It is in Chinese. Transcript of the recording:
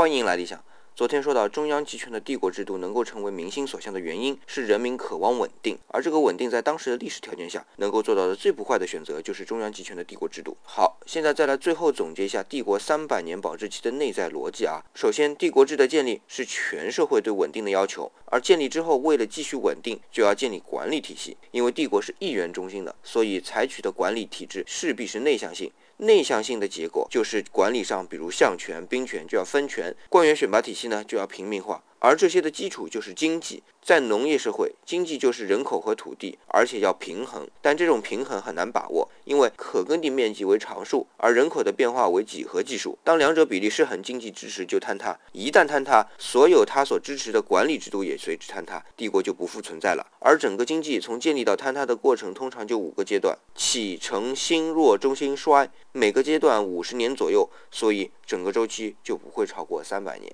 欢迎来理想。昨天说到，中央集权的帝国制度能够成为民心所向的原因是人民渴望稳定，而这个稳定在当时的历史条件下能够做到的最不坏的选择就是中央集权的帝国制度。好，现在再来最后总结一下帝国三百年保质期的内在逻辑啊。首先，帝国制的建立是全社会对稳定的要求，而建立之后，为了继续稳定，就要建立管理体系。因为帝国是一元中心的，所以采取的管理体制势必是内向性。内向性的结果就是管理上，比如相权、兵权就要分权，官员选拔体系呢就要平民化。而这些的基础就是经济，在农业社会，经济就是人口和土地，而且要平衡。但这种平衡很难把握，因为可耕地面积为常数，而人口的变化为几何级数。当两者比例失衡，经济支持就坍塌。一旦坍塌，所有它所支持的管理制度也随之坍塌，帝国就不复存在了。而整个经济从建立到坍塌的过程，通常就五个阶段：起、承、兴、弱、中兴、衰。每个阶段五十年左右，所以整个周期就不会超过三百年。